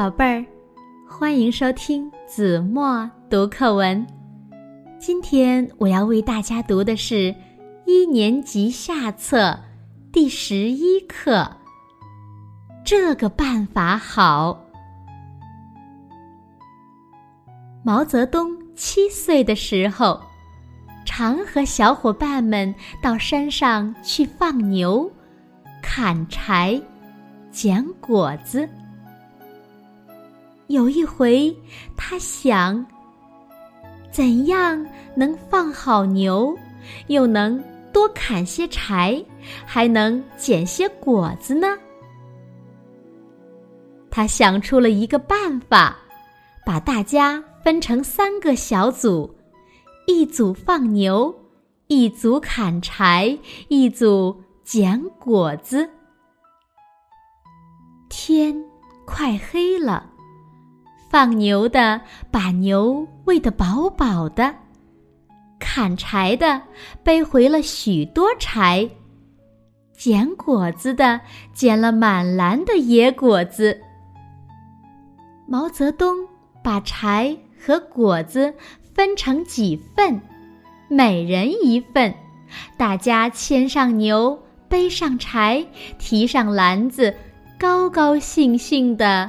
宝贝儿，欢迎收听子墨读课文。今天我要为大家读的是一年级下册第十一课。这个办法好。毛泽东七岁的时候，常和小伙伴们到山上去放牛、砍柴、捡果子。有一回，他想：怎样能放好牛，又能多砍些柴，还能捡些果子呢？他想出了一个办法，把大家分成三个小组，一组放牛，一组砍柴，一组捡果子。天快黑了。放牛的把牛喂得饱饱的，砍柴的背回了许多柴，捡果子的捡了满篮的野果子。毛泽东把柴和果子分成几份，每人一份，大家牵上牛，背上柴，提上篮子，高高兴兴的。